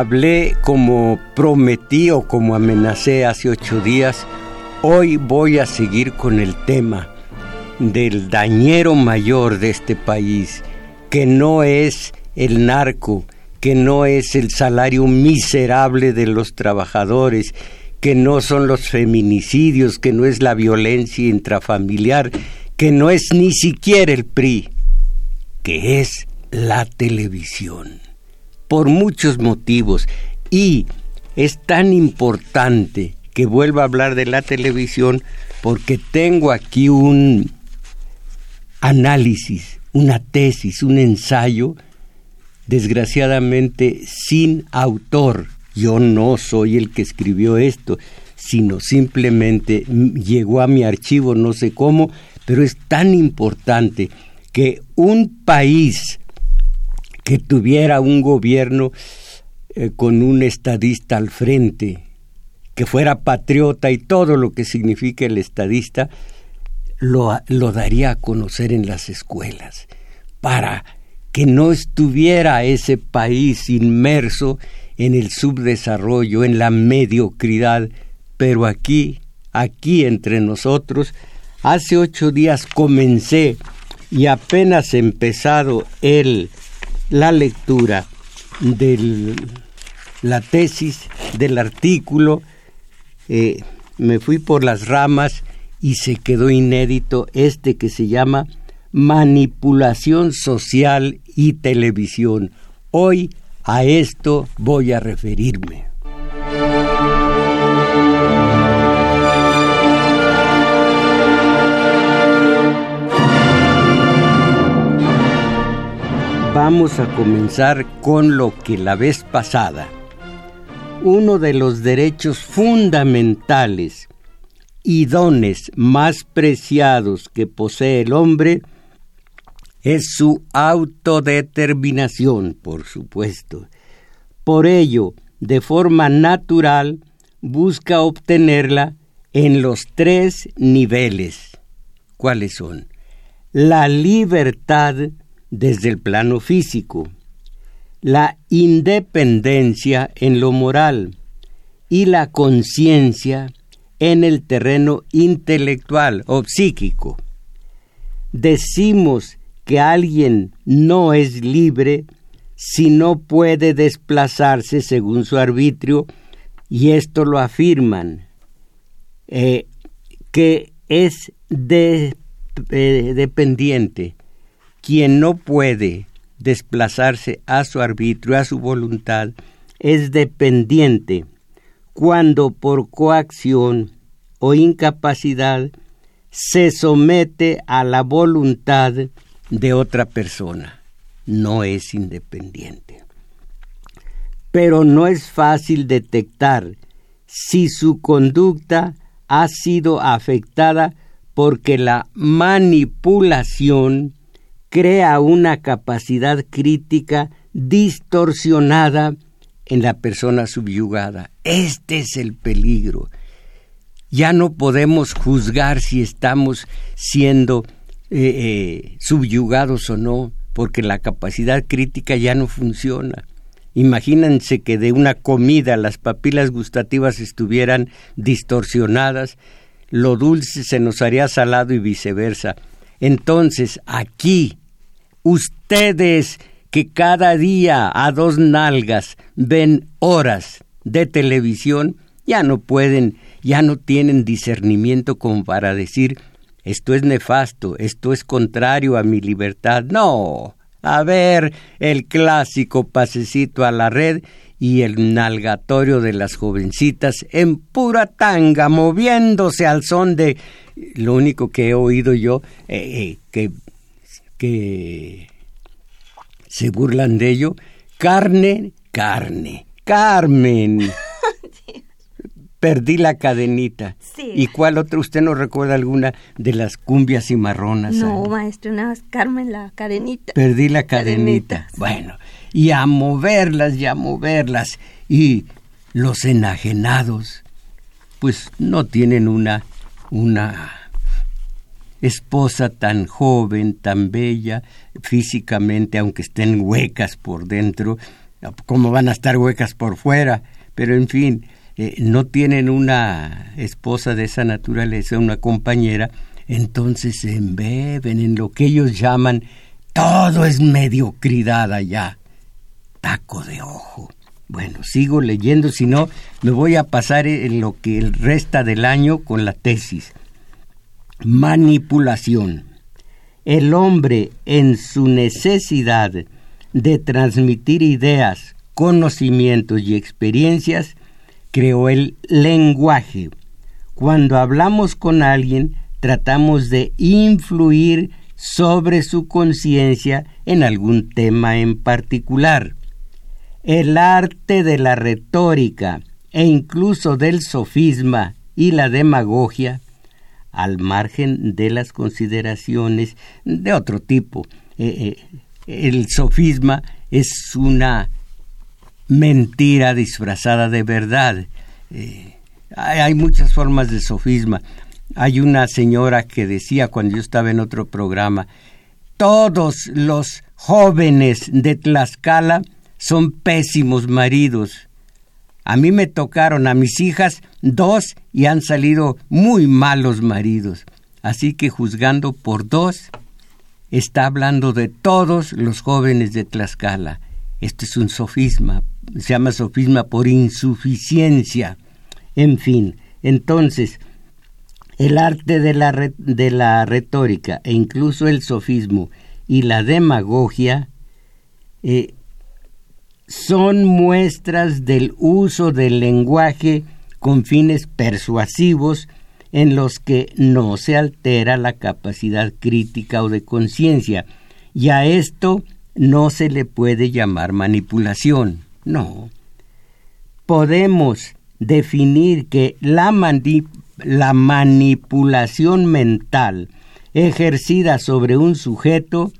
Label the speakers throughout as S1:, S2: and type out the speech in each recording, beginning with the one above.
S1: Hablé, como prometí o como amenacé hace ocho días, hoy voy a seguir con el tema del dañero mayor de este país, que no es el narco, que no es el salario miserable de los trabajadores, que no son los feminicidios, que no es la violencia intrafamiliar, que no es ni siquiera el PRI, que es la televisión por muchos motivos y es tan importante que vuelva a hablar de la televisión porque tengo aquí un análisis, una tesis, un ensayo, desgraciadamente sin autor. Yo no soy el que escribió esto, sino simplemente llegó a mi archivo, no sé cómo, pero es tan importante que un país que tuviera un gobierno eh, con un estadista al frente, que fuera patriota y todo lo que significa el estadista, lo, lo daría a conocer en las escuelas, para que no estuviera ese país inmerso en el subdesarrollo, en la mediocridad, pero aquí, aquí entre nosotros, hace ocho días comencé y apenas empezado el la lectura de la tesis, del artículo, eh, me fui por las ramas y se quedó inédito este que se llama Manipulación Social y Televisión. Hoy a esto voy a referirme. Vamos a comenzar con lo que la vez pasada. Uno de los derechos fundamentales y dones más preciados que posee el hombre es su autodeterminación, por supuesto. Por ello, de forma natural, busca obtenerla en los tres niveles. ¿Cuáles son? La libertad desde el plano físico, la independencia en lo moral y la conciencia en el terreno intelectual o psíquico. Decimos que alguien no es libre si no puede desplazarse según su arbitrio, y esto lo afirman, eh, que es eh, dependiente quien no puede desplazarse a su arbitrio, a su voluntad, es dependiente cuando por coacción o incapacidad se somete a la voluntad de otra persona. No es independiente. Pero no es fácil detectar si su conducta ha sido afectada porque la manipulación crea una capacidad crítica distorsionada en la persona subyugada. Este es el peligro. Ya no podemos juzgar si estamos siendo eh, eh, subyugados o no, porque la capacidad crítica ya no funciona. Imagínense que de una comida las papilas gustativas estuvieran distorsionadas, lo dulce se nos haría salado y viceversa. Entonces, aquí ustedes que cada día a dos nalgas ven horas de televisión, ya no pueden, ya no tienen discernimiento como para decir esto es nefasto, esto es contrario a mi libertad. No, a ver el clásico pasecito a la red y el nalgatorio de las jovencitas en pura tanga, moviéndose al son de lo único que he oído yo, eh, eh, que, que se burlan de ello, carne, carne, Carmen. Perdí la cadenita. Sí. ¿Y cuál otra? ¿Usted no recuerda alguna de las cumbias y marronas?
S2: No, maestro, nada más Carmen la cadenita.
S1: Perdí la cadenita. Bueno, y a moverlas y a moverlas. Y los enajenados, pues no tienen una, una esposa tan joven, tan bella, físicamente, aunque estén huecas por dentro, como van a estar huecas por fuera, pero en fin, eh, no tienen una esposa de esa naturaleza, una compañera, entonces se embeben en lo que ellos llaman todo es mediocridad allá. Taco de ojo. Bueno, sigo leyendo, si no, me voy a pasar en lo que resta del año con la tesis. Manipulación. El hombre en su necesidad de transmitir ideas, conocimientos y experiencias creó el lenguaje. Cuando hablamos con alguien, tratamos de influir sobre su conciencia en algún tema en particular. El arte de la retórica e incluso del sofisma y la demagogia, al margen de las consideraciones de otro tipo. Eh, eh, el sofisma es una mentira disfrazada de verdad. Eh, hay muchas formas de sofisma. Hay una señora que decía cuando yo estaba en otro programa, todos los jóvenes de Tlaxcala son pésimos maridos. A mí me tocaron a mis hijas dos y han salido muy malos maridos. Así que juzgando por dos, está hablando de todos los jóvenes de Tlaxcala. Esto es un sofisma, se llama sofisma por insuficiencia. En fin, entonces, el arte de la, de la retórica e incluso el sofismo y la demagogia eh, son muestras del uso del lenguaje con fines persuasivos en los que no se altera la capacidad crítica o de conciencia, y a esto no se le puede llamar manipulación. No. Podemos definir que la, la manipulación mental ejercida sobre un sujeto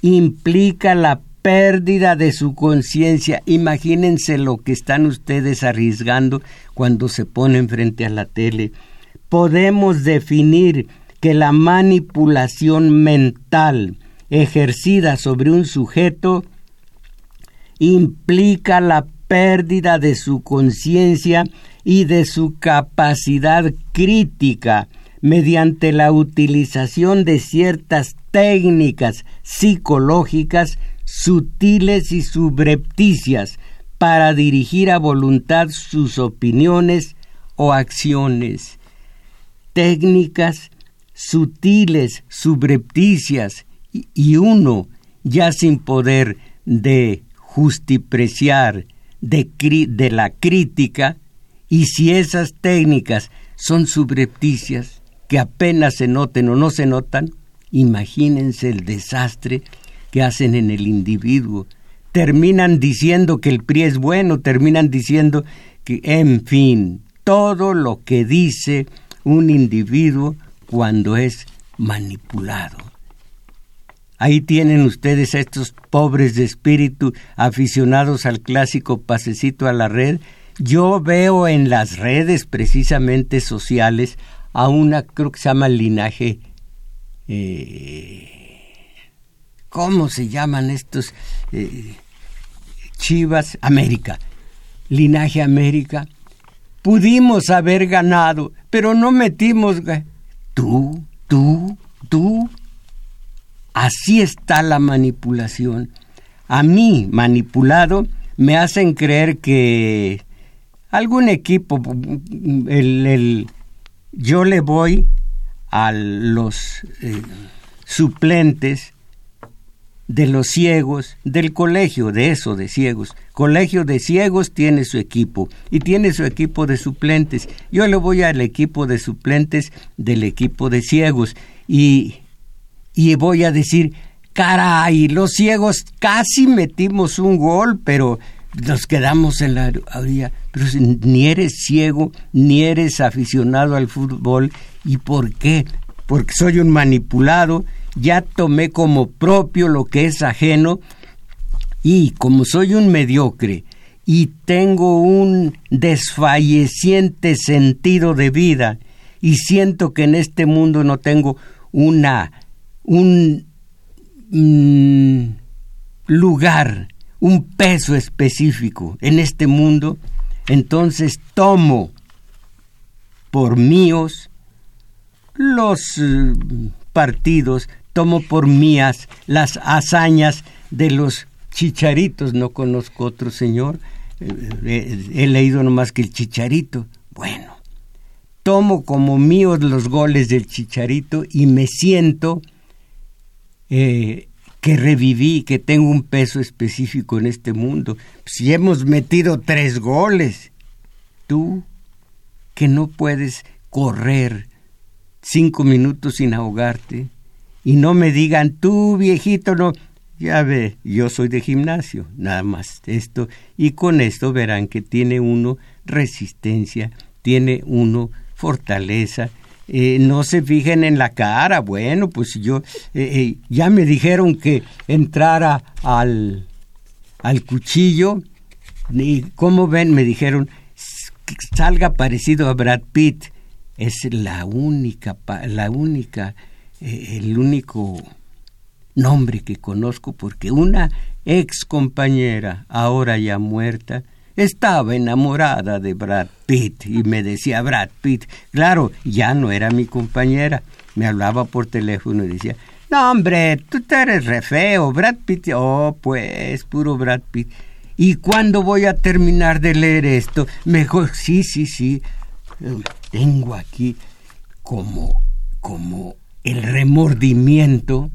S1: implica la pérdida de su conciencia. Imagínense lo que están ustedes arriesgando cuando se ponen frente a la tele. Podemos definir que la manipulación mental ejercida sobre un sujeto implica la pérdida de su conciencia y de su capacidad crítica mediante la utilización de ciertas técnicas psicológicas sutiles y subrepticias para dirigir a voluntad sus opiniones o acciones. Técnicas sutiles, subrepticias y uno ya sin poder de justipreciar de, la crítica y si esas técnicas son subrepticias que apenas se noten o no se notan, imagínense el desastre que hacen en el individuo. Terminan diciendo que el PRI es bueno, terminan diciendo que, en fin, todo lo que dice un individuo cuando es manipulado. Ahí tienen ustedes a estos pobres de espíritu aficionados al clásico pasecito a la red. Yo veo en las redes precisamente sociales a una, creo que se llama linaje, eh, ¿cómo se llaman estos? Eh, Chivas América, linaje América. Pudimos haber ganado, pero no metimos... Tú, tú, tú, Así está la manipulación. a mí manipulado, me hacen creer que algún equipo, el, yo le voy a los eh, suplentes de los ciegos del colegio, de eso, de ciegos. Colegio de ciegos tiene su equipo y tiene su equipo de suplentes. Yo le voy al equipo de suplentes del equipo de ciegos y, y voy a decir, caray, los ciegos casi metimos un gol, pero nos quedamos en la orilla. Pero ni eres ciego, ni eres aficionado al fútbol. ¿Y por qué? Porque soy un manipulado ya tomé como propio lo que es ajeno y como soy un mediocre y tengo un desfalleciente sentido de vida y siento que en este mundo no tengo una un mm, lugar, un peso específico en este mundo, entonces tomo por míos los eh, partidos tomo por mías las hazañas de los chicharitos, no conozco otro señor, eh, eh, he leído nomás que el chicharito. Bueno, tomo como míos los goles del chicharito y me siento eh, que reviví, que tengo un peso específico en este mundo. Si hemos metido tres goles, tú que no puedes correr cinco minutos sin ahogarte, y no me digan, tú viejito, no. Ya ve, yo soy de gimnasio, nada más esto. Y con esto verán que tiene uno resistencia, tiene uno fortaleza. Eh, no se fijen en la cara, bueno, pues yo, eh, eh, ya me dijeron que entrara al, al cuchillo, y como ven, me dijeron, salga parecido a Brad Pitt. Es la única, la única eh, el único nombre que conozco porque una ex compañera, ahora ya muerta, estaba enamorada de Brad Pitt y me decía Brad Pitt. Claro, ya no era mi compañera. Me hablaba por teléfono y decía, no hombre, tú te eres re feo, Brad Pitt. Oh, pues, puro Brad Pitt. ¿Y cuándo voy a terminar de leer esto? Mejor, sí, sí, sí. Tengo aquí como, como el remordimiento,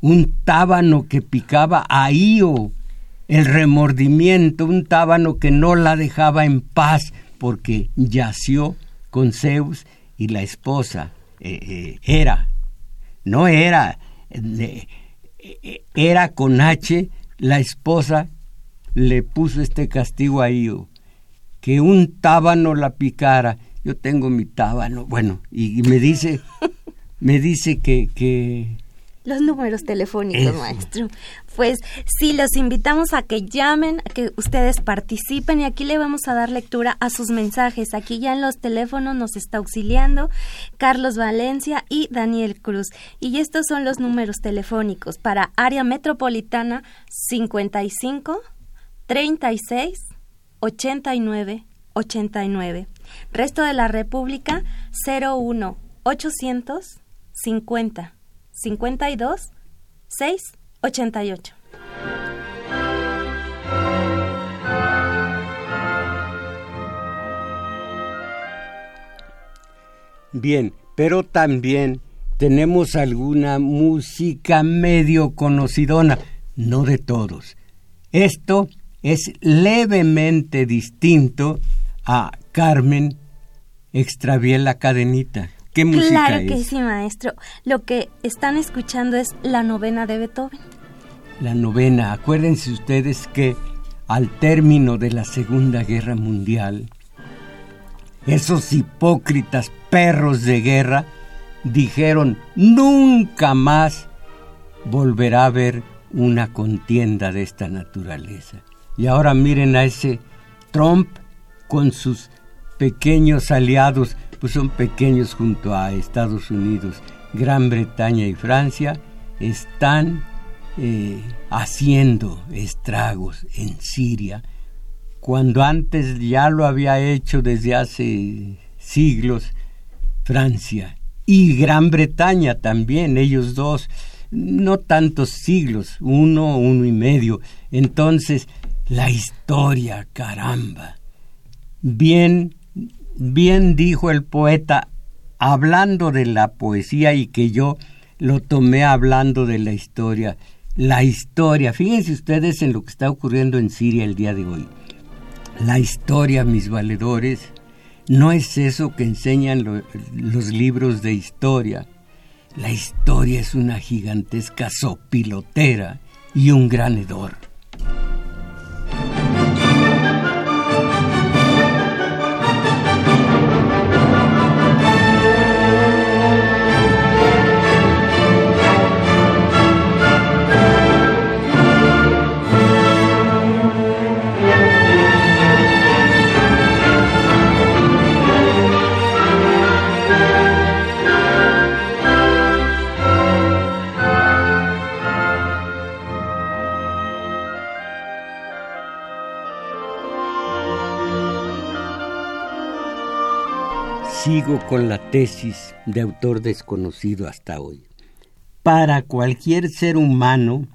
S1: un tábano que picaba a Io, el remordimiento, un tábano que no la dejaba en paz porque yació con Zeus y la esposa eh, eh, era, no era, eh, era con H, la esposa le puso este castigo a Io, que un tábano la picara. Yo tengo mi tábano, bueno, y me dice me dice que... que
S2: los números telefónicos, maestro. Pues sí, los invitamos a que llamen, a que ustedes participen y aquí le vamos a dar lectura a sus mensajes. Aquí ya en los teléfonos nos está auxiliando Carlos Valencia y Daniel Cruz. Y estos son los números telefónicos para área metropolitana 55 36 89 89. Resto de la República 01 800 50 52 6 88.
S1: Bien, pero también tenemos alguna música medio conocidona, no de todos. Esto es levemente distinto a Carmen extravié la cadenita
S2: claro que sí, maestro. Lo que están escuchando es la novena de Beethoven.
S1: La novena. Acuérdense ustedes que al término de la Segunda Guerra Mundial, esos hipócritas perros de guerra dijeron nunca más volverá a haber una contienda de esta naturaleza. Y ahora miren a ese Trump con sus pequeños aliados pues son pequeños junto a Estados Unidos, Gran Bretaña y Francia, están eh, haciendo estragos en Siria, cuando antes ya lo había hecho desde hace siglos Francia y Gran Bretaña también, ellos dos no tantos siglos, uno, uno y medio. Entonces, la historia, caramba. Bien, bien dijo el poeta, hablando de la poesía y que yo lo tomé hablando de la historia. La historia, fíjense ustedes en lo que está ocurriendo en Siria el día de hoy. La historia, mis valedores, no es eso que enseñan los libros de historia. La historia es una gigantesca sopilotera y un gran hedor. Con la tesis de autor desconocido hasta hoy. Para cualquier ser humano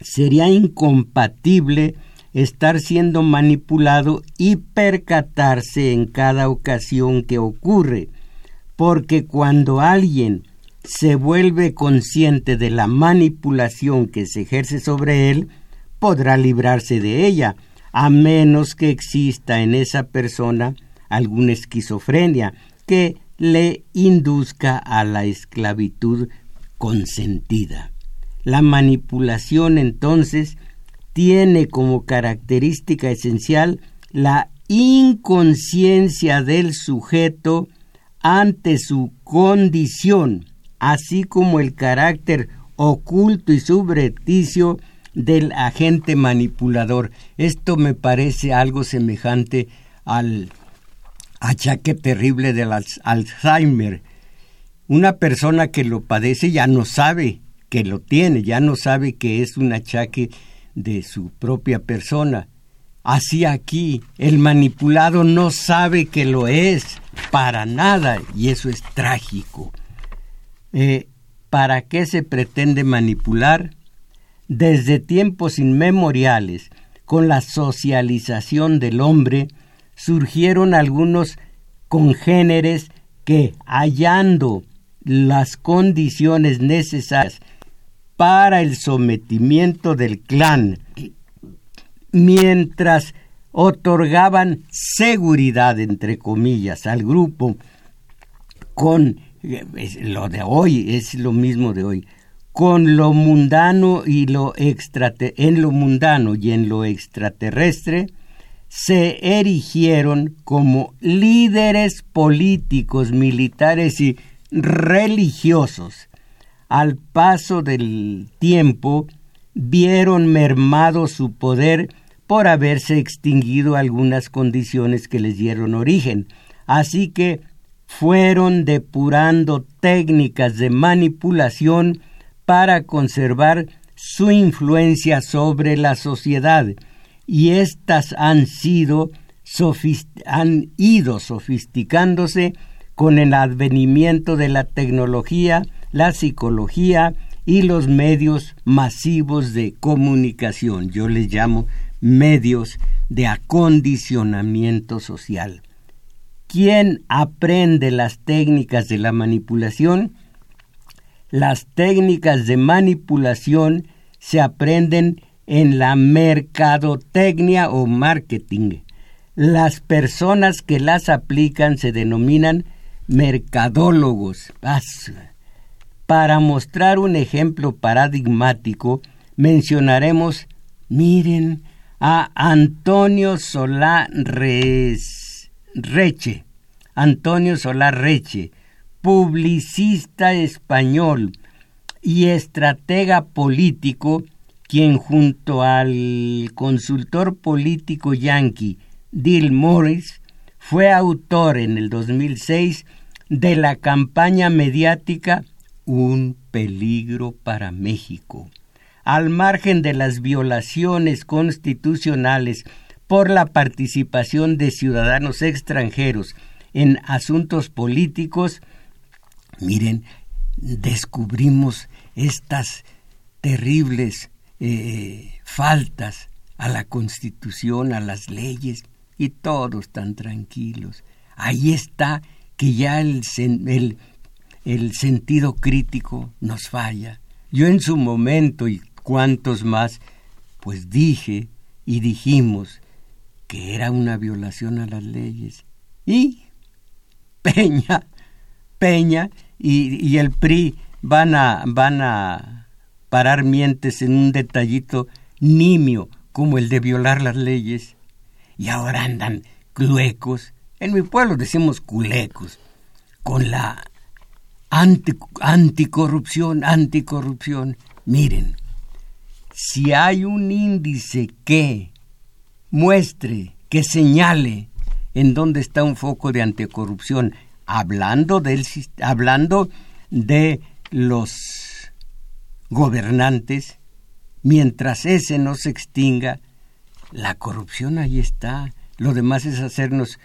S1: sería incompatible estar siendo manipulado y percatarse en cada ocasión que ocurre, porque cuando alguien se vuelve consciente de la manipulación que se ejerce sobre él, podrá librarse de ella, a menos que exista en esa persona alguna esquizofrenia que le induzca a la esclavitud consentida. La manipulación entonces tiene como característica esencial la inconsciencia del sujeto ante su condición, así como el carácter oculto y subrepticio del agente manipulador. Esto me parece algo semejante al achaque terrible del Alzheimer. Una persona que lo padece ya no sabe que lo tiene, ya no sabe que es un achaque de su propia persona. Así aquí, el manipulado no sabe que lo es para nada y eso es trágico. Eh, ¿Para qué se pretende manipular? Desde tiempos inmemoriales, con la socialización del hombre, surgieron algunos congéneres que, hallando las condiciones necesarias para el sometimiento del clan, mientras otorgaban seguridad, entre comillas, al grupo, con lo de hoy, es lo mismo de hoy, con lo mundano y lo en lo mundano y en lo extraterrestre, se erigieron como líderes políticos, militares y religiosos. Al paso del tiempo, vieron mermado su poder por haberse extinguido algunas condiciones que les dieron origen. Así que fueron depurando técnicas de manipulación para conservar su influencia sobre la sociedad y éstas han han ido sofisticándose con el advenimiento de la tecnología, la psicología y los medios masivos de comunicación. Yo les llamo medios de acondicionamiento social. ¿Quién aprende las técnicas de la manipulación? Las técnicas de manipulación se aprenden en la mercadotecnia o marketing. Las personas que las aplican se denominan mercadólogos. Para mostrar un ejemplo paradigmático, mencionaremos, miren, a Antonio Solá Reche. Antonio Solá Reche, publicista español y estratega político quien junto al consultor político yanqui Dill Morris fue autor en el 2006 de la campaña mediática Un peligro para México. Al margen de las violaciones constitucionales por la participación de ciudadanos extranjeros en asuntos políticos, miren, descubrimos estas terribles faltas a la constitución, a las leyes, y todos tan tranquilos. Ahí está que ya el, el, el sentido crítico nos falla. Yo en su momento y cuantos más, pues dije y dijimos que era una violación a las leyes. Y Peña, Peña y, y el PRI van a, van a parar mientes en un detallito nimio como el de violar las leyes. Y ahora andan cluecos, en mi pueblo decimos culecos, con la anticorrupción, anticorrupción. Miren, si hay un índice que muestre, que señale en dónde está un foco de anticorrupción, hablando, del, hablando de los gobernantes, mientras ese no se extinga, la corrupción ahí está. Lo demás es hacernos,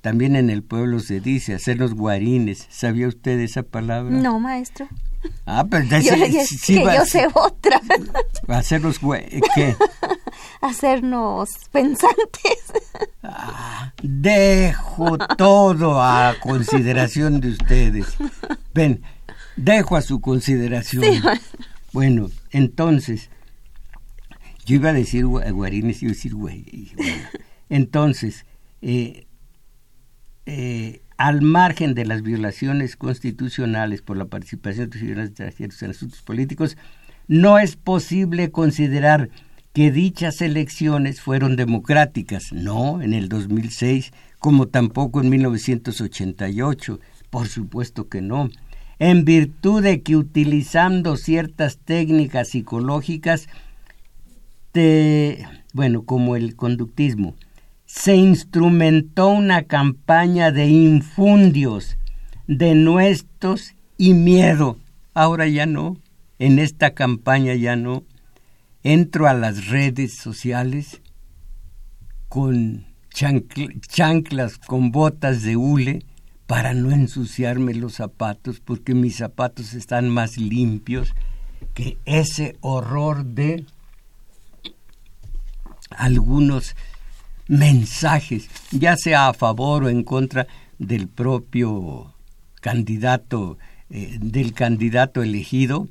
S1: también en el pueblo se dice, hacernos guarines. ¿Sabía usted esa palabra?
S2: No, maestro.
S1: Ah, pero yo,
S2: yo sé otra.
S1: Hacernos ¿qué?
S2: Hacernos pensantes.
S1: Ah, dejo todo a consideración de ustedes. Ven, dejo a su consideración. bueno, entonces, yo iba a decir guarines, iba a decir güey. entonces, eh, eh, al margen de las violaciones constitucionales por la participación de ciudadanos extranjeros en asuntos políticos, no es posible considerar que dichas elecciones fueron democráticas, no en el 2006, como tampoco en 1988, por supuesto que no, en virtud de que utilizando ciertas técnicas psicológicas, bueno, como el conductismo, se instrumentó una campaña de infundios, de nuestros y miedo. Ahora ya no, en esta campaña ya no. Entro a las redes sociales con chanclas, con botas de hule, para no ensuciarme los zapatos, porque mis zapatos están más limpios que ese horror de algunos mensajes, ya sea a favor o en contra del propio candidato, eh, del candidato elegido,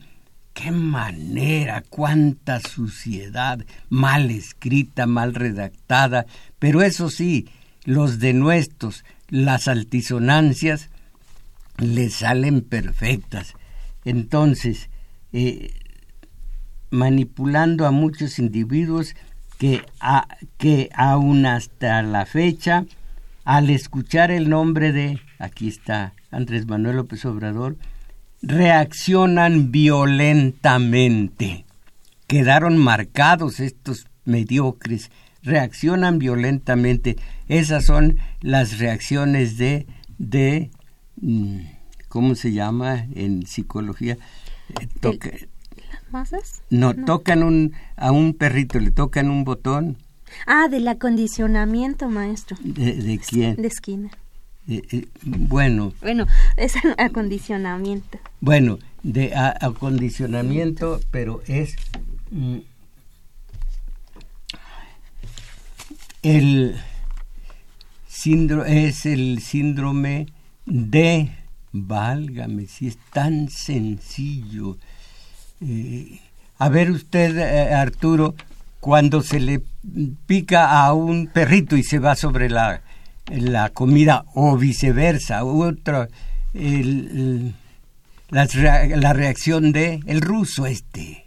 S1: qué manera, cuánta suciedad, mal escrita, mal redactada, pero eso sí, los denuestos, las altisonancias, le salen perfectas. Entonces, eh, manipulando a muchos individuos que, a, que aún hasta la fecha, al escuchar el nombre de, aquí está Andrés Manuel López Obrador, reaccionan violentamente. Quedaron marcados estos mediocres, reaccionan violentamente. Esas son las reacciones de, de mm, ¿cómo se llama en psicología?
S2: Eh, masas?
S1: No, tocan un, a un perrito, le tocan un botón.
S2: Ah, del acondicionamiento, maestro.
S1: ¿De, quién?
S2: De esquina.
S1: Eh, eh, bueno.
S2: Bueno, es acondicionamiento.
S1: Bueno, de acondicionamiento, pero es mm, el es el síndrome de válgame si es tan sencillo eh, a ver usted, eh, Arturo, cuando se le pica a un perrito y se va sobre la, la comida o viceversa, otro, la, la, reacción de el ruso este.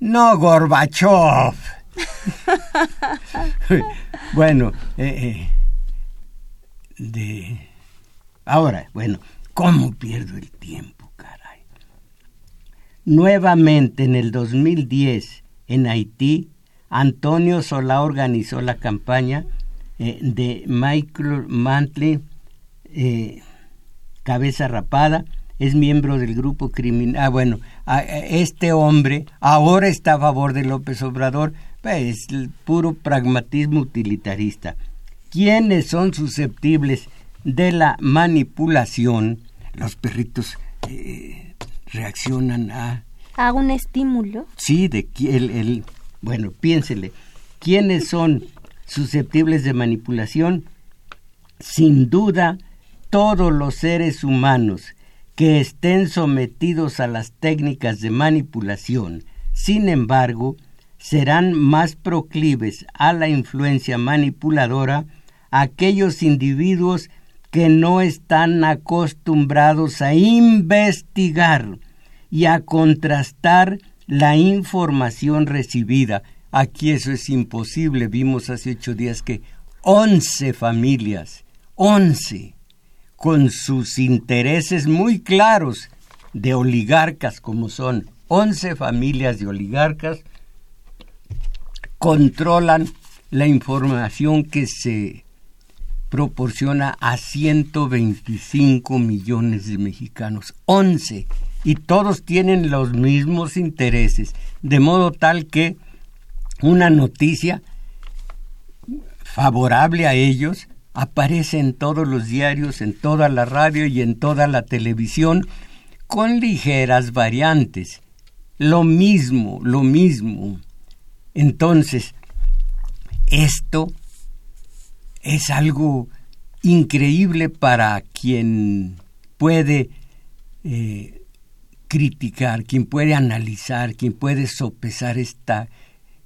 S1: No, Gorbachev. bueno, eh, de ahora, bueno, ¿Cómo pierdo el tiempo, caray? Nuevamente en el 2010, en Haití, Antonio Solá organizó la campaña eh, de Michael Mantley, eh, Cabeza Rapada, es miembro del grupo criminal. Ah, bueno, este hombre ahora está a favor de López Obrador, pues, es el puro pragmatismo utilitarista. ¿Quiénes son susceptibles de la manipulación, los perritos eh, reaccionan a...
S2: A un estímulo.
S1: Sí, de el, el, bueno, piénsele, ¿quiénes son susceptibles de manipulación? Sin duda, todos los seres humanos que estén sometidos a las técnicas de manipulación. Sin embargo, serán más proclives a la influencia manipuladora aquellos individuos que no están acostumbrados a investigar y a contrastar la información recibida. Aquí eso es imposible. Vimos hace ocho días que once familias, once, con sus intereses muy claros de oligarcas como son once familias de oligarcas, controlan la información que se proporciona a 125 millones de mexicanos, 11, y todos tienen los mismos intereses, de modo tal que una noticia favorable a ellos aparece en todos los diarios, en toda la radio y en toda la televisión, con ligeras variantes. Lo mismo, lo mismo. Entonces, esto es algo increíble para quien puede eh, criticar, quien puede analizar, quien puede sopesar esta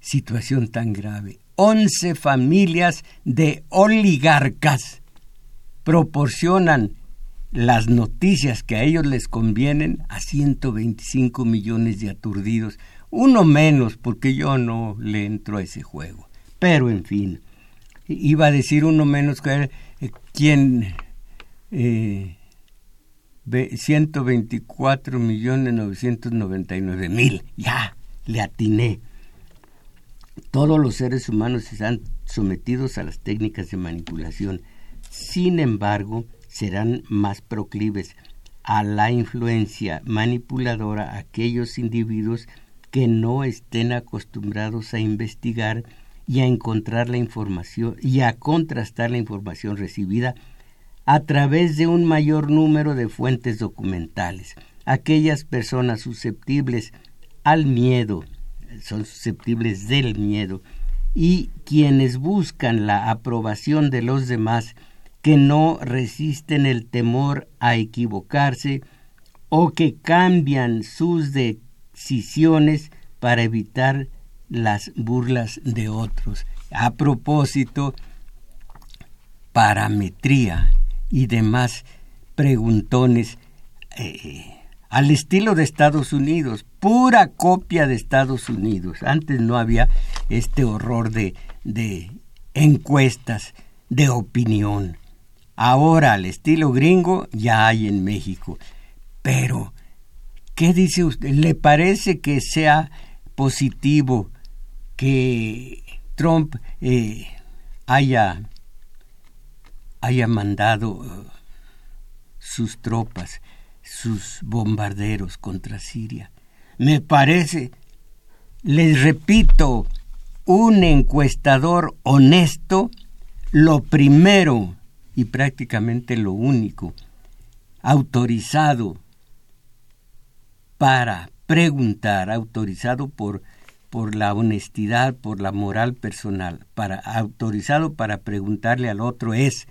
S1: situación tan grave. Once familias de oligarcas proporcionan las noticias que a ellos les convienen a 125 millones de aturdidos. Uno menos, porque yo no le entro a ese juego. Pero, en fin, iba a decir uno menos que eh, quien eh, 124 millones 999 mil. Ya, le atiné. Todos los seres humanos están sometidos a las técnicas de manipulación. Sin embargo, serán más proclives a la influencia manipuladora aquellos individuos que no estén acostumbrados a investigar y a encontrar la información y a contrastar la información recibida a través de un mayor número de fuentes documentales. Aquellas personas susceptibles al miedo, son susceptibles del miedo, y quienes buscan la aprobación de los demás, que no resisten el temor a equivocarse o que cambian sus decisiones para evitar las burlas de otros. A propósito, parametría y demás preguntones eh, al estilo de Estados Unidos, pura copia de Estados Unidos. Antes no había este horror de, encuestas de opinión. Ahora al estilo gringo ya hay en México. Pero, ¿qué dice usted? ¿Le parece que sea positivo que Trump eh, haya, haya mandado eh, sus tropas, sus bombarderos contra Siria. Me parece, les repito, un encuestador honesto, lo primero y prácticamente lo único autorizado para preguntar, autorizado por por la honestidad, por la moral personal, para autorizado para preguntarle al otro es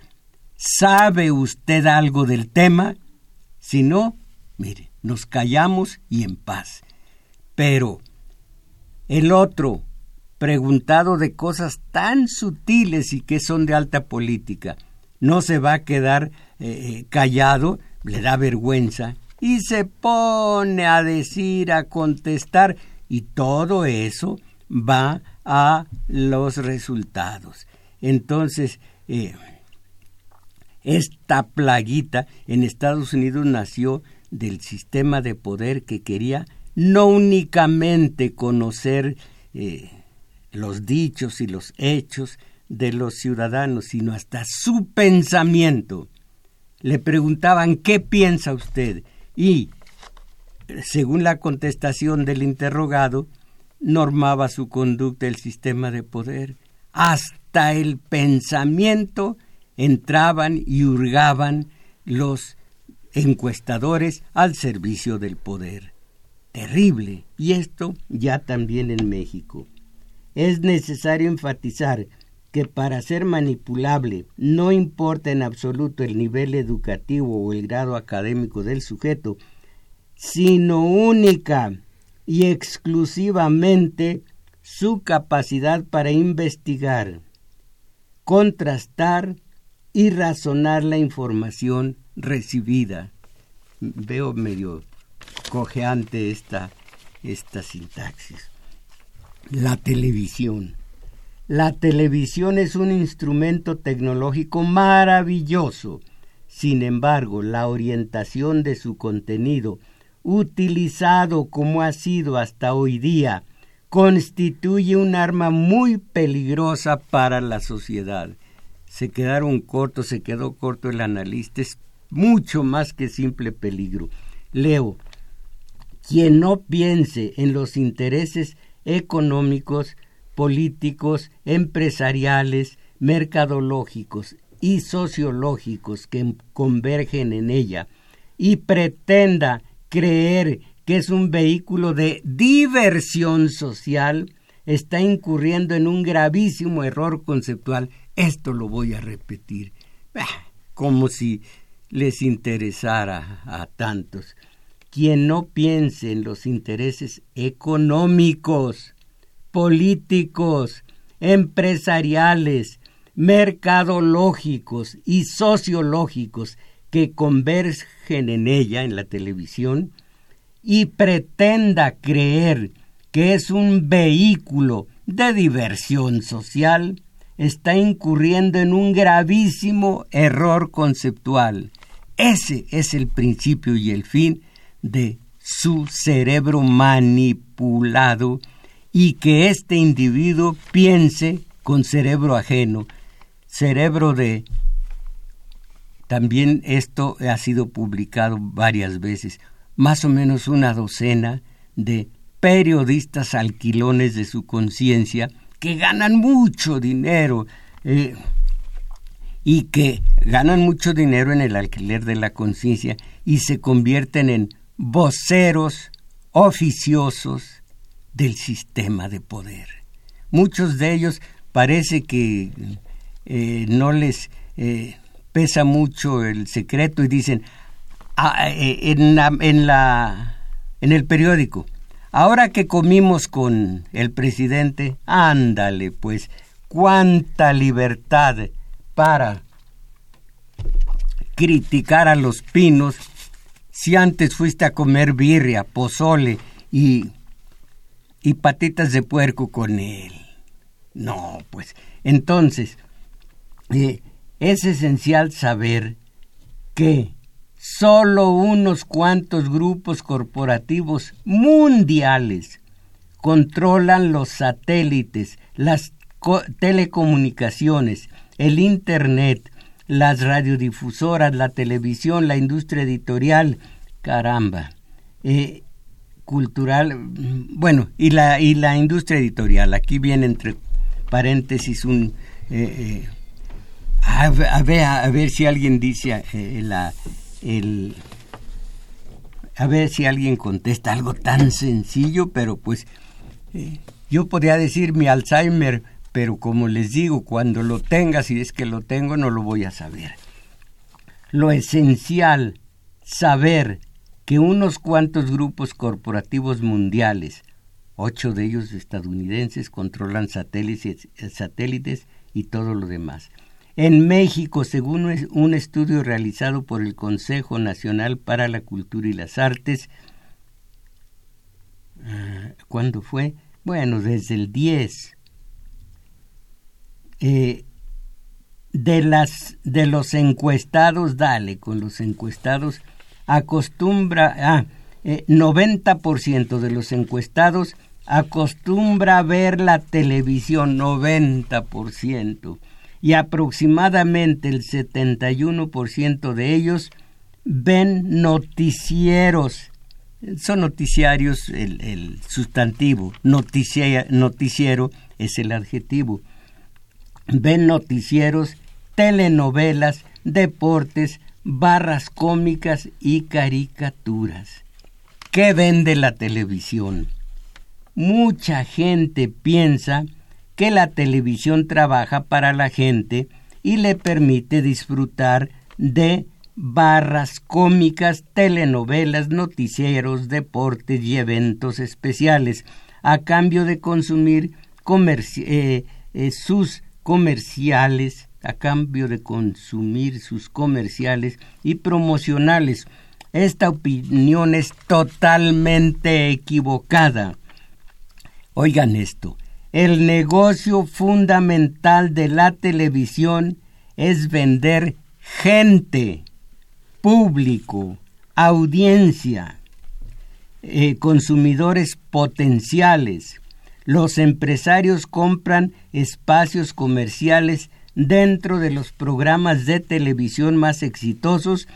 S1: ¿sabe usted algo del tema? Si no, mire, nos callamos y en paz. Pero el otro, preguntado de cosas tan sutiles y que son de alta política, no se va a quedar eh, eh, callado, le da vergüenza y se pone a decir, a contestar y todo eso va a los resultados. Entonces, eh, esta plaguita en Estados Unidos nació del sistema de poder que quería no únicamente conocer eh, los dichos y los hechos de los ciudadanos, sino hasta su pensamiento. Le preguntaban, ¿qué piensa usted? Y según la contestación del interrogado, normaba su conducta el sistema de poder. Hasta el pensamiento entraban y hurgaban los encuestadores al servicio del poder. Terrible. Y esto ya también en México. Es necesario enfatizar que para ser manipulable no importa en absoluto el nivel educativo o el grado académico del sujeto, sino única y exclusivamente su capacidad para investigar, contrastar y razonar la información recibida. Veo medio cojeante esta, esta sintaxis. La televisión. La televisión es un instrumento tecnológico maravilloso. Sin embargo, la orientación de su contenido, utilizado como ha sido hasta hoy día, constituye un arma muy peligrosa para la sociedad. Se quedaron cortos, se quedó corto el analista, es mucho más que simple peligro. Leo, quien no piense en los intereses económicos, políticos, empresariales, mercadológicos y sociológicos que convergen en ella y pretenda creer que es un vehículo de diversión social, está incurriendo en un gravísimo error conceptual. Esto lo voy a repetir, como si les interesara a tantos. Quien no piense en los intereses económicos, políticos, empresariales, mercadológicos y sociológicos que convergen en ella, en la televisión, y pretenda creer que es un vehículo de diversión social, está incurriendo en un gravísimo error conceptual. Ese es el principio y el fin de su cerebro manipulado y que este individuo piense con cerebro ajeno, cerebro de... También esto ha sido publicado varias veces, más o menos una docena de periodistas alquilones de su conciencia que ganan mucho dinero eh, y que ganan mucho dinero en el alquiler de la conciencia y se convierten en voceros oficiosos del sistema de poder. Muchos de ellos parece que eh, no les eh, pesa mucho el secreto y dicen ah, eh, en, en, la, en el periódico, ahora que comimos con el presidente, ándale pues, cuánta libertad para criticar a los pinos si antes fuiste a comer birria, pozole y, y patitas de puerco con él. No, pues entonces eh, es esencial saber que solo unos cuantos grupos corporativos mundiales controlan los satélites, las telecomunicaciones, el Internet, las radiodifusoras, la televisión, la industria editorial, caramba, eh, cultural, bueno, y la, y la industria editorial. Aquí viene entre paréntesis un... Eh, eh, a, ver, a ver si alguien dice la, el, a ver si alguien contesta algo tan sencillo, pero pues yo podría decir mi Alzheimer pero como les digo, cuando lo tenga, si es que lo tengo, no lo voy a saber. Lo esencial, saber que unos cuantos grupos corporativos mundiales, ocho de ellos estadounidenses, controlan satélites, satélites y todo lo demás. En México, según un estudio realizado por el Consejo Nacional para la Cultura y las Artes, ah, ¿cuándo fue? Bueno, desde el 10 eh, de, las, de los encuestados, dale, con los encuestados, acostumbra, ah, 90% eh, de los encuestados acostumbra a ver la televisión, 90%, y aproximadamente el 71% de ellos ven noticieros. Son noticiarios el, el sustantivo, noticiero es el adjetivo ven noticieros telenovelas, deportes, barras cómicas y caricaturas. ¿Qué vende la televisión? Mucha gente piensa que la televisión trabaja para la gente y le permite disfrutar de barras cómicas, telenovelas, noticieros, deportes y eventos especiales, a cambio de consumir eh, eh, sus comerciales, a cambio de consumir sus comerciales y promocionales. Esta opinión es totalmente equivocada. Oigan esto, el negocio fundamental de la televisión es vender gente, público, audiencia, eh, consumidores potenciales. Los empresarios compran espacios comerciales dentro de los programas de televisión más exitosos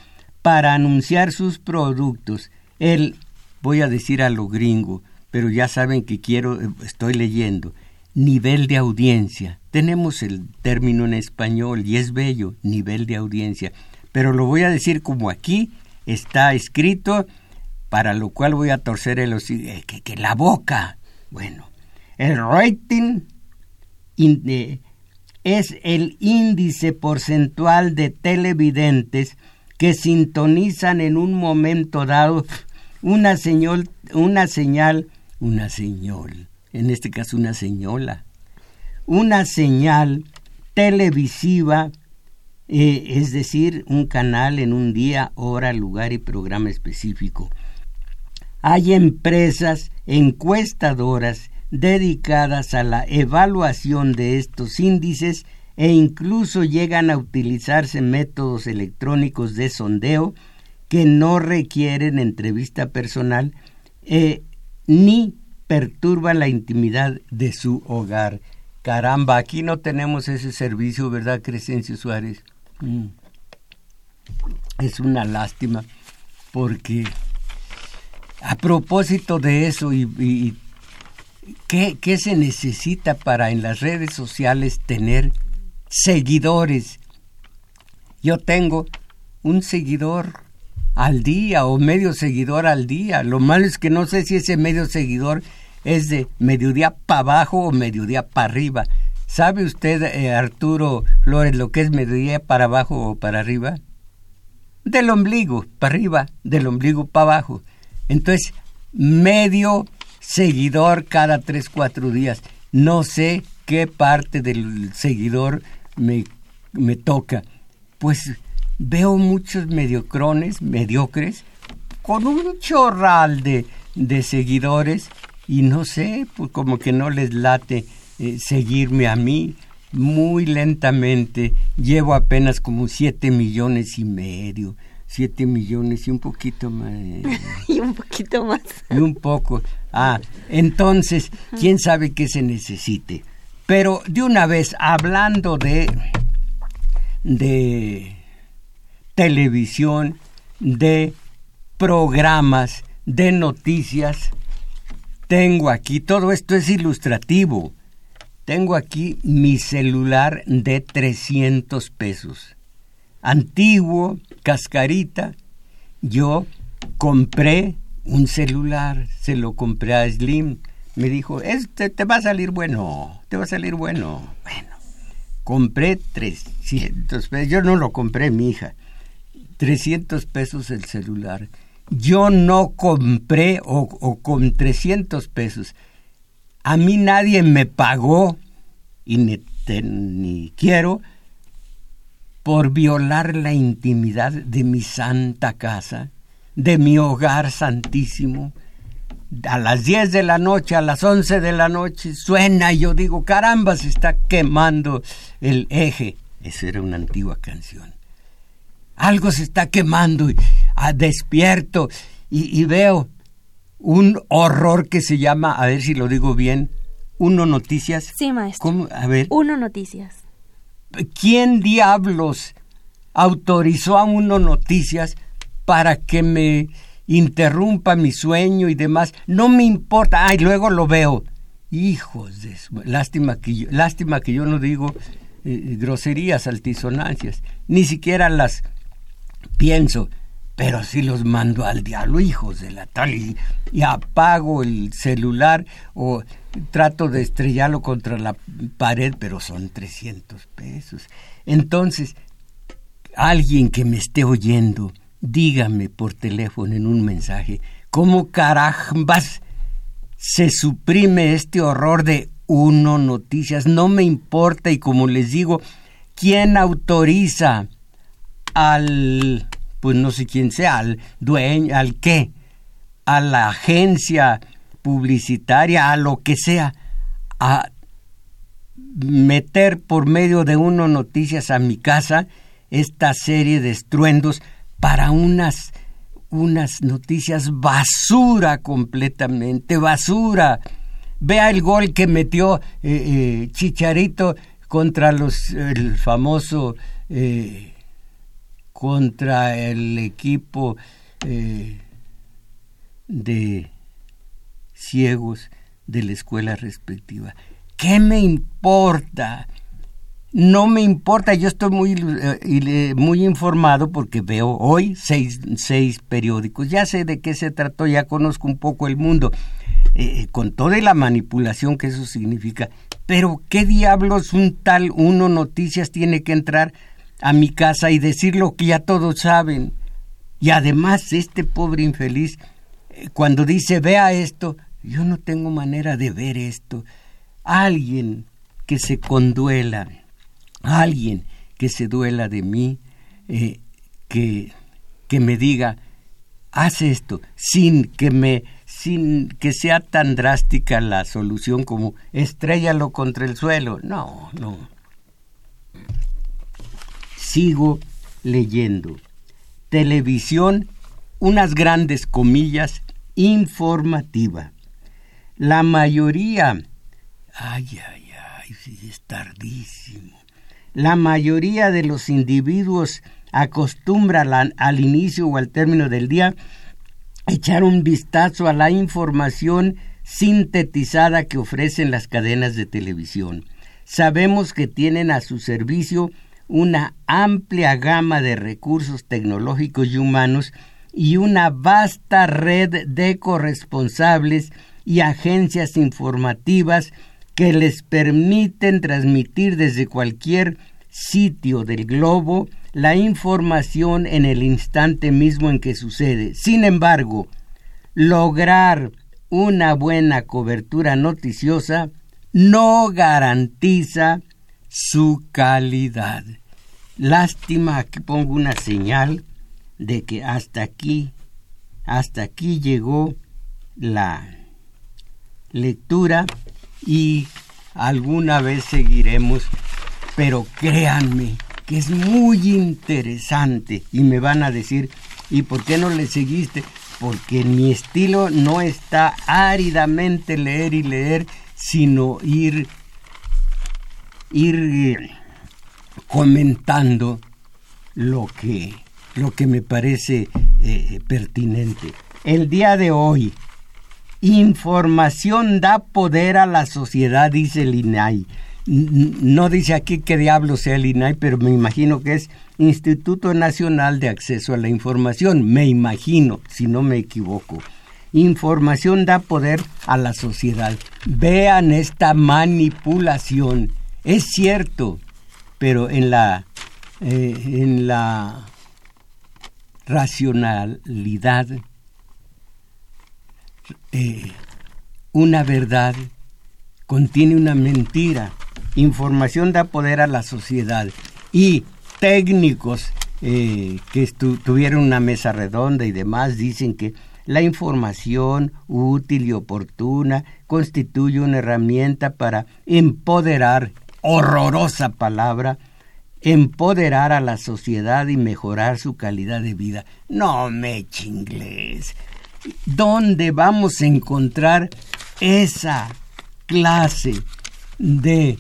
S1: para anunciar sus productos. El, voy a decir a lo gringo, pero ya saben que quiero, estoy leyendo, nivel de audiencia. Tenemos el término en español y es bello, nivel de audiencia, pero lo voy a decir como aquí está escrito, para lo cual voy a torcer el eh, que, que la boca. Bueno, el rating es el índice porcentual de televidentes que sintonizan en un momento dado una señal, una señal una señal, en este caso una señola, una señal televisiva, eh, es decir, un canal en un día, hora, lugar y programa específico. Hay empresas encuestadoras dedicadas a la evaluación de estos índices e incluso llegan a utilizarse métodos electrónicos de sondeo que no requieren entrevista personal eh, ni perturba la intimidad de su hogar. Caramba, aquí no tenemos ese servicio, ¿verdad, Crescencio Suárez? Mm. Es una lástima, porque a propósito de eso, y, ¿qué, ¿qué se necesita para en las redes sociales tener seguidores? Yo tengo un seguidor al día o medio seguidor al día. Lo malo es que no sé si ese medio seguidor es de mediodía para abajo o mediodía para arriba. ¿Sabe usted, eh, Arturo Flores, lo que es mediodía para abajo o para arriba? Del ombligo para arriba, del ombligo para abajo. Entonces, medio seguidor cada tres, cuatro días. No sé qué parte del seguidor me, me toca. Pues veo muchos mediocrones, mediocres, con un chorral de, de seguidores y no sé, pues como que no les late eh, seguirme a mí muy lentamente. Llevo apenas como siete millones y medio, siete millones y un poquito más.
S2: y un poquito más.
S1: Y un poco. Ah, entonces, quién sabe qué se necesite. Pero de una vez, hablando de de televisión, de programas, de noticias. Tengo aquí, todo esto es ilustrativo. Tengo aquí mi celular de 300 pesos. Antiguo, cascarita. Yo compré un celular, se lo compré a Slim. Me dijo, este te va a salir bueno, te va a salir bueno. Bueno, compré 300 pesos. Yo no lo compré, mi hija 300 pesos el celular. Yo no compré o, con 300 pesos. A mí nadie me pagó y ni, ni quiero por violar la intimidad de mi santa casa, de mi hogar santísimo. A las 10 de la noche, a las 11 de la noche, suena y yo digo, caramba, se está quemando el eje. Esa era una antigua canción algo se está quemando, y, ah, despierto y, veo un horror que se llama, a ver si lo digo bien, Uno Noticias.
S2: Sí, maestro.
S1: ¿Cómo? A ver.
S2: Uno Noticias.
S1: ¿Quién diablos autorizó a Uno Noticias para que me interrumpa mi sueño y demás? No me importa. Ay, luego lo veo. Hijos de su... Lástima que yo, lástima que yo no digo eh, groserías, altisonancias. Ni siquiera las pienso, pero sí los mando al diablo, hijos de la tal, y, apago el celular o trato de estrellarlo contra la pared, pero son 300 pesos. Entonces, alguien que me esté oyendo, dígame por teléfono en un mensaje, ¿cómo carambas se suprime este horror de uno noticias? No me importa y como les digo, ¿quién autoriza al, pues no sé quién sea, al dueño, al qué, a la agencia publicitaria, a lo que sea, a meter por medio de uno noticias a mi casa esta serie de estruendos para unas unas noticias basura completamente, basura. Vea el gol que metió eh, eh, Chicharito contra los el famoso eh, contra el equipo de ciegos de la escuela respectiva. ¿Qué me importa? no me importa, yo estoy muy, eh, muy informado porque veo hoy seis, seis, periódicos, ya sé de qué se trató, ya conozco un poco el mundo, eh, eh, con toda la manipulación que eso significa, pero ¿qué diablos un tal uno noticias tiene que entrar a mi casa y decir lo que ya todos saben? Y además este pobre infeliz, cuando dice vea esto, yo no tengo manera de ver esto. Alguien que se conduela alguien que se duela de mí, eh, que, que me diga, haz esto, sin que me sin que sea tan drástica la solución como estrellalo contra el suelo. No, no. Sigo leyendo. Televisión, unas grandes comillas, informativa. La mayoría, ay, ay, ay, es tardísimo la mayoría de los individuos acostumbran al inicio o al término del día echar un vistazo a la información sintetizada que ofrecen las cadenas de televisión. Sabemos que tienen a su servicio una amplia gama de recursos tecnológicos y humanos y una vasta red de corresponsables y agencias informativas que les permiten transmitir desde cualquier sitio del globo la información en el instante mismo en que sucede. Sin embargo, lograr una buena cobertura noticiosa no garantiza su calidad. Lástima, aquí pongo una señal de que hasta aquí, hasta aquí llegó la lectura y alguna vez seguiremos, pero créanme que es muy interesante y me van a decir, ¿y por qué no le seguiste? Porque mi estilo no está áridamente leer y leer, sino ir, ir eh, comentando lo que, lo que me parece eh, pertinente. El día de hoy, Información da poder a la sociedad, dice el INAI. No dice aquí qué diablo sea el INAI, pero me imagino que es Instituto Nacional de Acceso a la Información. Me imagino, si no me equivoco. Información da poder a la sociedad. Vean esta manipulación. Es cierto, pero en la, eh, en la racionalidad eh, una verdad contiene una mentira. Información da poder a la sociedad y técnicos eh, que tuvieron una mesa redonda y demás dicen que la información útil y oportuna constituye una herramienta para empoderar, horrorosa palabra, empoderar a la sociedad y mejorar su calidad de vida. No me chingles. ¿Dónde vamos a encontrar esa clase de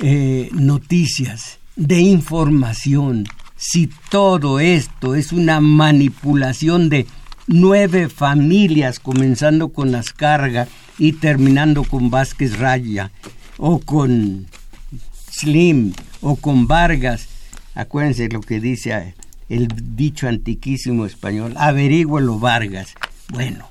S1: eh, noticias, de información, si todo esto es una manipulación de nueve familias, comenzando con Ascarga y terminando con Vázquez Raya, o con Slim o con Vargas, acuérdense lo que dice el dicho antiquísimo español, averígüelo Vargas. Bueno,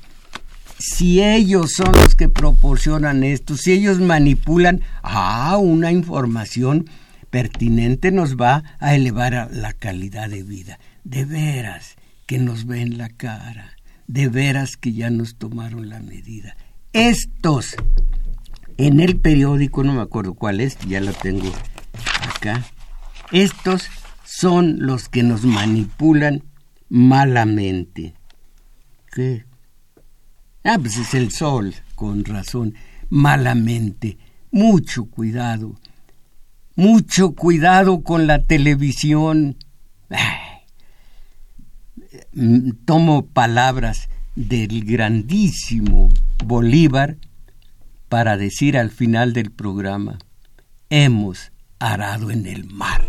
S1: si ellos son los que proporcionan esto, si ellos manipulan, ah, una información pertinente nos va a elevar la calidad de vida. De veras que nos ven la cara, de veras que ya nos tomaron la medida. Estos, en el periódico, no me acuerdo cuál es, ya lo tengo acá, estos son los que nos manipulan malamente. ¿Qué? Ah, pues es el sol, con razón, malamente. Mucho cuidado. Mucho cuidado con la televisión. Tomo palabras del grandísimo Bolívar para decir al final del programa, hemos arado en el mar.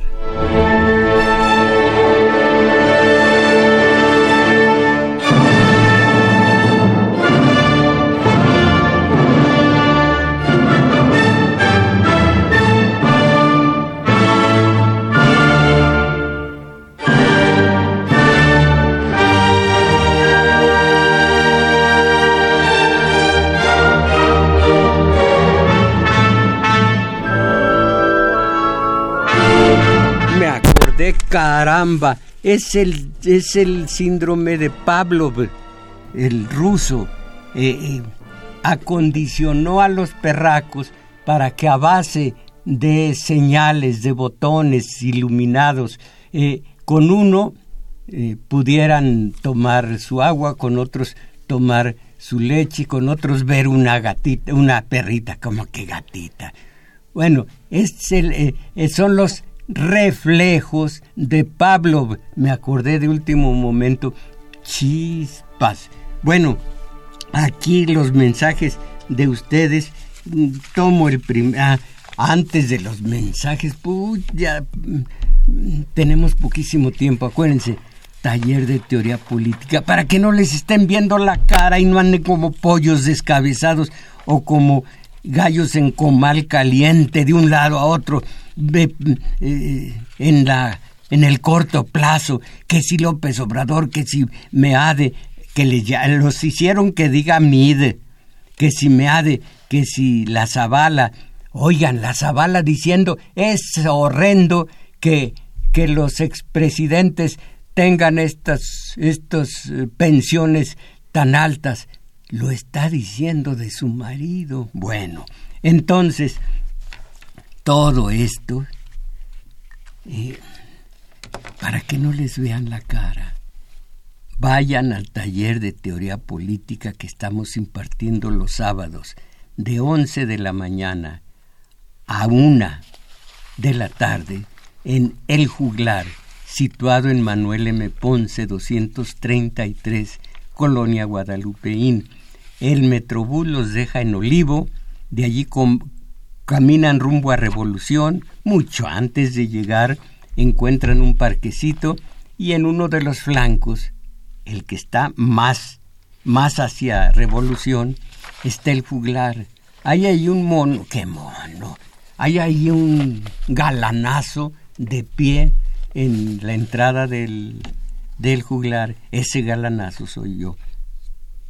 S1: Caramba, es el, es el síndrome de Pavlov, el ruso. Eh, eh, acondicionó a los perracos para que a base de señales, de botones iluminados, eh, con uno pudieran tomar su agua, con otros tomar su leche, con otros ver una gatita, una perrita, como que gatita. Bueno, es el, son los reflejos de Pablo. Me acordé de último momento. Chispas. Bueno, aquí los mensajes de ustedes. Tomo el primer... Ah, antes de los mensajes, pues ya mm, tenemos poquísimo tiempo. Acuérdense, taller de teoría política, para que no les estén viendo la cara y no anden como pollos descabezados o como gallos en comal caliente de un lado a otro eh, en, la, en el corto plazo, que si López Obrador, que si Meade, que le, los hicieron que diga Mide, que si Meade, que si la Zavala, oigan, la Zavala diciendo, es horrendo que, que los expresidentes tengan estas, estas eh, pensiones tan altas. Lo está diciendo de su marido. Bueno, entonces, todo esto para que no les vean la cara. Vayan al taller de teoría política que estamos impartiendo los sábados de 11 de la mañana a 1 de la tarde en El Juglar, situado en Manuel M. Ponce 233, Colonia Guadalupeín. El Metrobús los deja en Olivo, de allí caminan rumbo a Revolución, mucho antes de llegar encuentran un parquecito y en uno de los flancos, el que está más, más hacia Revolución, está el juglar. Hay un mono, qué mono, hay un galanazo de pie en la entrada del, del juglar. Ese galanazo soy yo.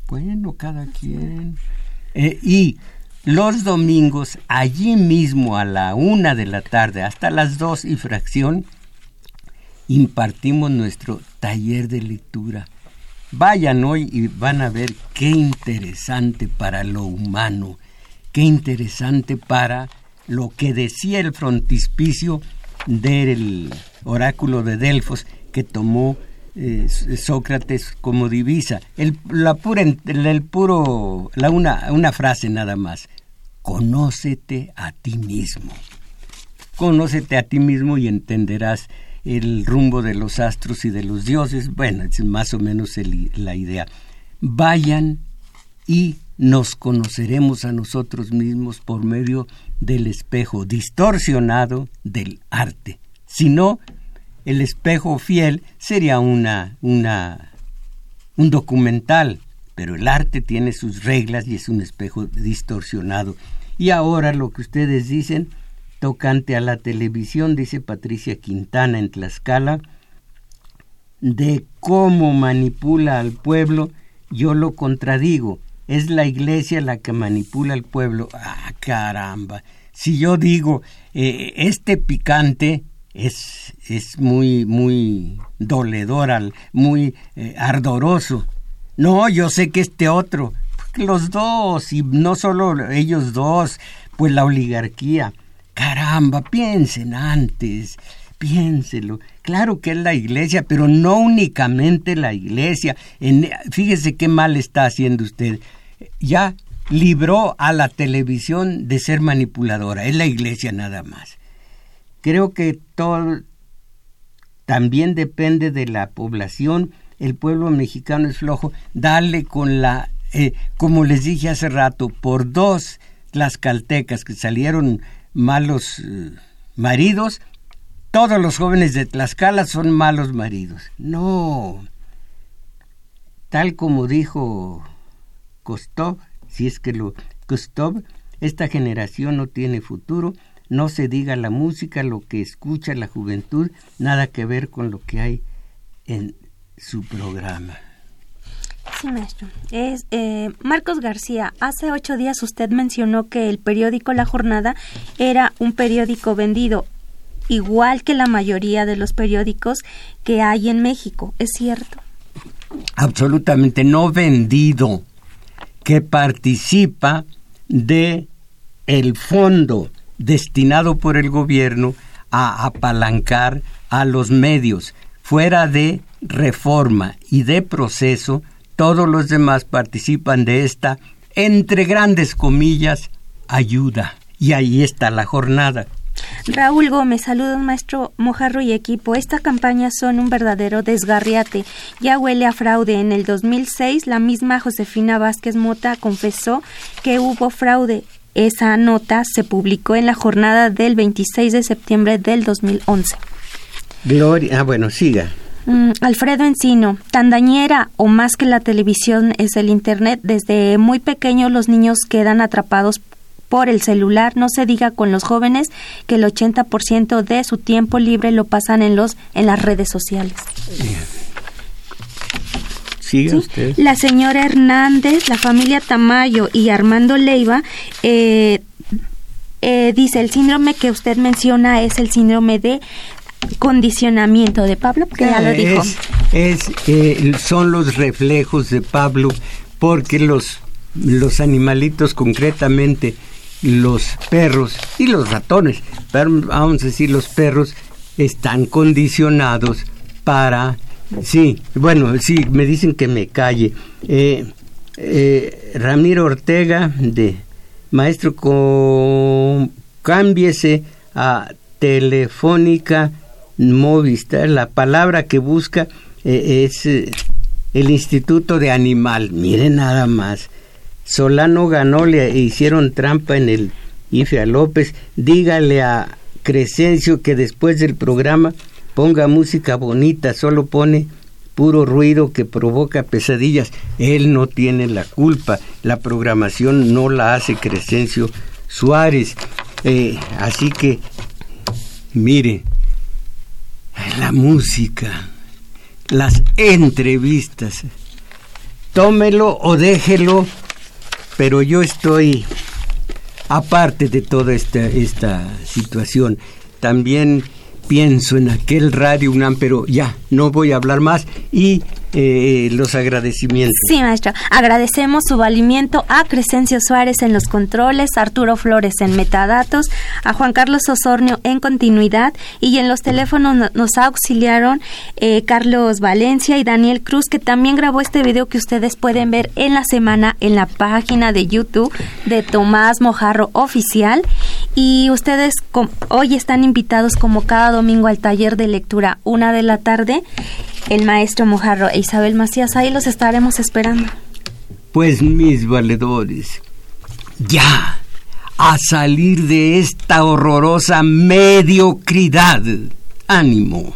S1: Bueno, cada quien. Eh, y los domingos, allí mismo a la una de la tarde hasta las dos y fracción, impartimos nuestro taller de lectura. Vayan hoy y van a ver qué interesante para lo humano, qué interesante para lo que decía el frontispicio del oráculo de Delfos que tomó eh, Sócrates como divisa. El, la pura, el, puro, la una, una frase nada más. Conócete a ti mismo. Conócete a ti mismo y entenderás el rumbo de los astros y de los dioses. Bueno, es más o menos la idea. Vayan y nos conoceremos a nosotros mismos por medio del espejo distorsionado del arte. Si no, el espejo fiel sería una, una, un documental, pero el arte tiene sus reglas y es un espejo distorsionado. Y ahora lo que ustedes dicen, tocante a la televisión, dice Patricia Quintana en Tlaxcala, de cómo manipula al pueblo, yo lo contradigo. Es la iglesia la que manipula al pueblo. Ah, caramba. Si yo digo, eh, este picante es, es muy, muy doledor, muy eh, ardoroso. No, yo sé que este otro, los dos, y no solo ellos dos, pues la oligarquía. Caramba, piensen antes, piénselo. Claro que es la iglesia, pero no únicamente la iglesia. En, fíjese qué mal está haciendo usted. Ya libró a la televisión de ser manipuladora, es la iglesia nada más. Creo que todo también depende de la población. El pueblo mexicano es flojo. Dale con la, eh, como les dije hace rato, por dos las caltecas que salieron malos eh, maridos, todos los jóvenes de Tlaxcala son malos maridos. No. Tal como dijo Kostov, si es que lo Kostov, esta generación no tiene futuro, no se diga la música, lo que escucha la juventud, nada que ver con lo que hay en su programa.
S2: Sí, maestro. Es, eh, Marcos García, hace ocho días usted mencionó que el periódico La Jornada era un periódico vendido, igual que la mayoría de los periódicos que hay en México. ¿Es cierto?
S1: Absolutamente no vendido, que participa de el fondo destinado por el gobierno a apalancar a los medios. Fuera de reforma y de proceso, todos los demás participan de esta, entre grandes comillas, ayuda. Y ahí está la jornada.
S2: Raúl Gómez, saludos maestro Mojarro y equipo. Esta campaña son un verdadero desgarriate. Ya huele a fraude. En el 2006, la misma Josefina Vázquez Mota confesó que hubo fraude. Esa nota se publicó en la jornada del 26 de septiembre del 2011.
S1: Gloria, ah, bueno, siga.
S2: Mm, Alfredo Encino, tan dañera o más que la televisión es el Internet. Desde muy pequeños los niños quedan atrapados por el celular. No se diga con los jóvenes que el 80% de su tiempo libre lo pasan en, los, en las redes sociales.
S1: Siga usted.
S2: La señora Hernández, la familia Tamayo y Armando Leiva eh, eh, dice, el síndrome que usted menciona es el síndrome de condicionamiento de Pablo, que ya lo dijo.
S1: Es, eh, son los reflejos de Pablo, porque los, los animalitos, concretamente los perros y los ratones, pero vamos a decir los perros, están condicionados para... Sí, bueno, sí, me dicen que me calle. Eh, eh, Ramiro Ortega, de maestro, con, a Telefónica Movistar, la palabra que busca eh, es eh, el Instituto de Animal. Mire nada más. Solano ganó, le hicieron trampa en el IFE López. Dígale a Crescencio que después del programa ponga música bonita, solo pone puro ruido que provoca pesadillas. Él no tiene la culpa. La programación no la hace Crescencio Suárez. Eh, así que, mire, la música, las entrevistas. Tómelo o déjelo, pero yo estoy aparte de toda esta, esta situación. También pienso en aquel Radio UNAM, pero ya, no voy a hablar más. Y eh, los agradecimientos.
S2: Sí, maestro. Agradecemos su valimiento a Crescencio Suárez en los controles, Arturo Flores en metadatos, a Juan Carlos Osornio en continuidad y en los teléfonos nos auxiliaron eh, Carlos Valencia y Daniel Cruz, que también grabó este video que ustedes pueden ver en la semana en la página de YouTube de Tomás Mojarro Oficial. Y ustedes hoy están invitados como cada domingo al taller de lectura una de la tarde el maestro Mojarro e Isabel Macías. Ahí los estaremos esperando.
S1: Pues mis valedores, ya a salir de esta horrorosa mediocridad. Ánimo.